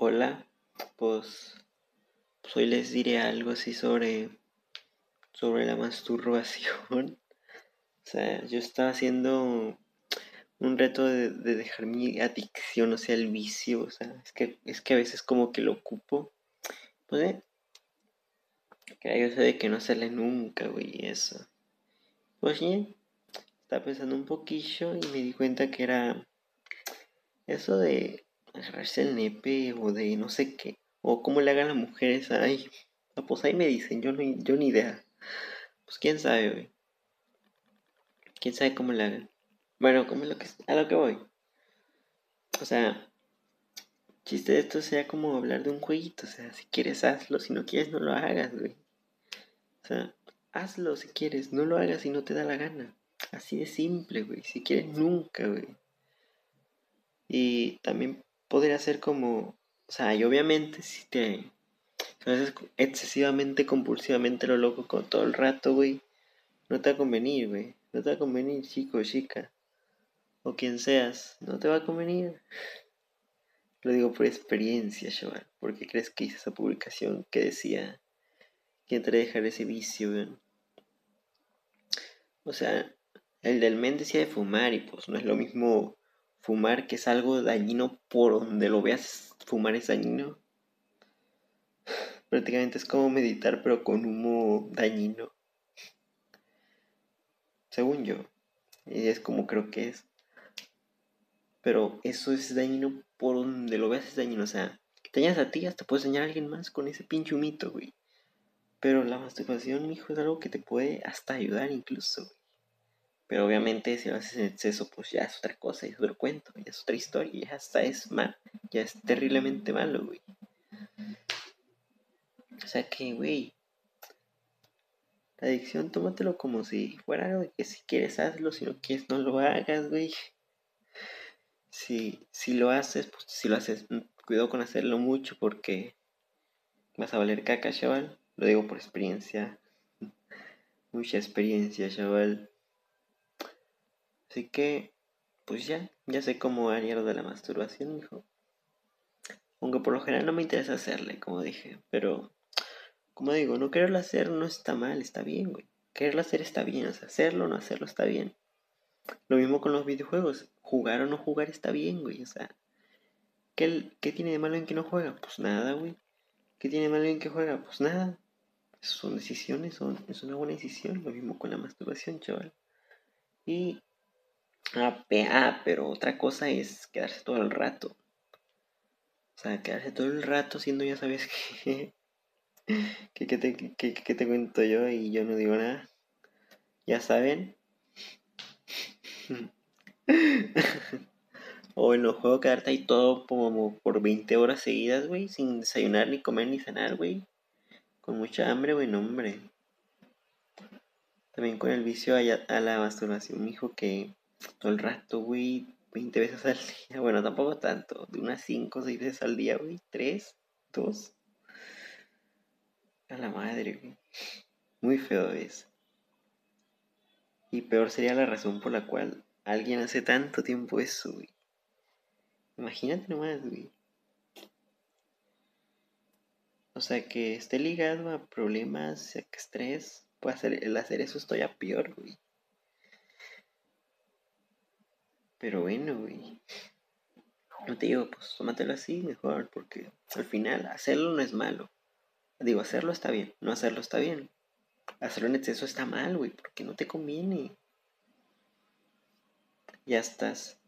Hola, pues, pues, hoy les diré algo así sobre, sobre la masturbación. O sea, yo estaba haciendo un reto de, dejar mi adicción, o sea, el vicio. O sea, es que, es que a veces como que lo ocupo. Pues, eh, que yo sé de que no sale nunca, güey, eso. Pues bien, estaba pensando un poquillo y me di cuenta que era eso de agarrarse el nepe o de no sé qué. O cómo le hagan las mujeres. Ay, pues ahí me dicen, yo, no, yo ni idea. Pues quién sabe, güey. Quién sabe cómo le hagan. Bueno, como lo que, a lo que voy. O sea, chiste de esto sea como hablar de un jueguito. O sea, si quieres hazlo, si no quieres no lo hagas, güey. O sea, hazlo si quieres, no lo hagas si no te da la gana. Así de simple, güey. Si quieres, nunca, güey. Y también podría ser como, o sea, y obviamente si te haces excesivamente, compulsivamente lo loco con todo el rato, güey, no te va a convenir, güey. No te va a convenir, chico, chica. O quien seas, no te va a convenir. Lo digo por experiencia, chaval. ¿Por qué crees que hice esa publicación que decía que te dejar ese vicio, güey? O sea, el del men decía de fumar y pues no es lo mismo fumar, que es algo dañino por donde lo veas, fumar es dañino. Prácticamente es como meditar, pero con humo dañino. Según yo. Y es como creo que es. Pero eso es dañino por donde lo veas, es dañino. O sea, que te dañas a ti, hasta puedes dañar a alguien más con ese pinche humito, güey. Pero la masturbación, es algo que te puede hasta ayudar incluso, güey. Pero obviamente si lo haces en exceso, pues ya es otra cosa, ya es otro cuento, ya es otra historia, ya hasta es mal, ya es terriblemente malo, güey. O sea que, güey, la adicción, tómatelo como si fuera algo que si quieres hazlo, si no quieres no lo hagas, güey. Si, si lo haces, pues si lo haces, mm, cuidado con hacerlo mucho porque vas a valer caca, chaval. Lo digo por experiencia. Mucha experiencia, chaval. Así que, pues ya, ya sé cómo haría lo de la masturbación, hijo. Aunque por lo general no me interesa hacerle, como dije. Pero, como digo, no quererlo hacer no está mal, está bien, güey. Quererlo hacer está bien, o sea, hacerlo o no hacerlo está bien. Lo mismo con los videojuegos. Jugar o no jugar está bien, güey. O sea, ¿qué, ¿qué tiene de malo en que no juega? Pues nada, güey. ¿Qué tiene de malo en que juega? Pues nada. Son decisiones, son, es una buena decisión. Lo mismo con la masturbación, chaval. Y Ah, ah, pero otra cosa es quedarse todo el rato. O sea, quedarse todo el rato siendo ya sabes que... que, te, que, te cuento yo y yo no digo nada. Ya saben. o en los juegos quedarte ahí todo como por 20 horas seguidas, güey, sin desayunar, ni comer, ni cenar, güey. Con mucha hambre, güey, no, hombre. También con el vicio a, la masturbación, hijo, que todo el rato, güey, 20 veces al día. Bueno, tampoco tanto, de unas 5 o 6 veces al día, güey, 3, 2. A la madre, güey. Muy feo es. Y peor sería la razón por la cual alguien hace tanto tiempo eso, güey. Imagínate nomás, güey. O sea, que esté ligado a problemas, a estrés, puede hacer, el hacer eso estoy a peor, güey. Pero bueno, güey. No te digo, pues tómatelo así mejor, porque al final hacerlo no es malo. Digo, hacerlo está bien, no hacerlo está bien. Hacerlo en exceso está mal, güey, porque no te conviene. Ya estás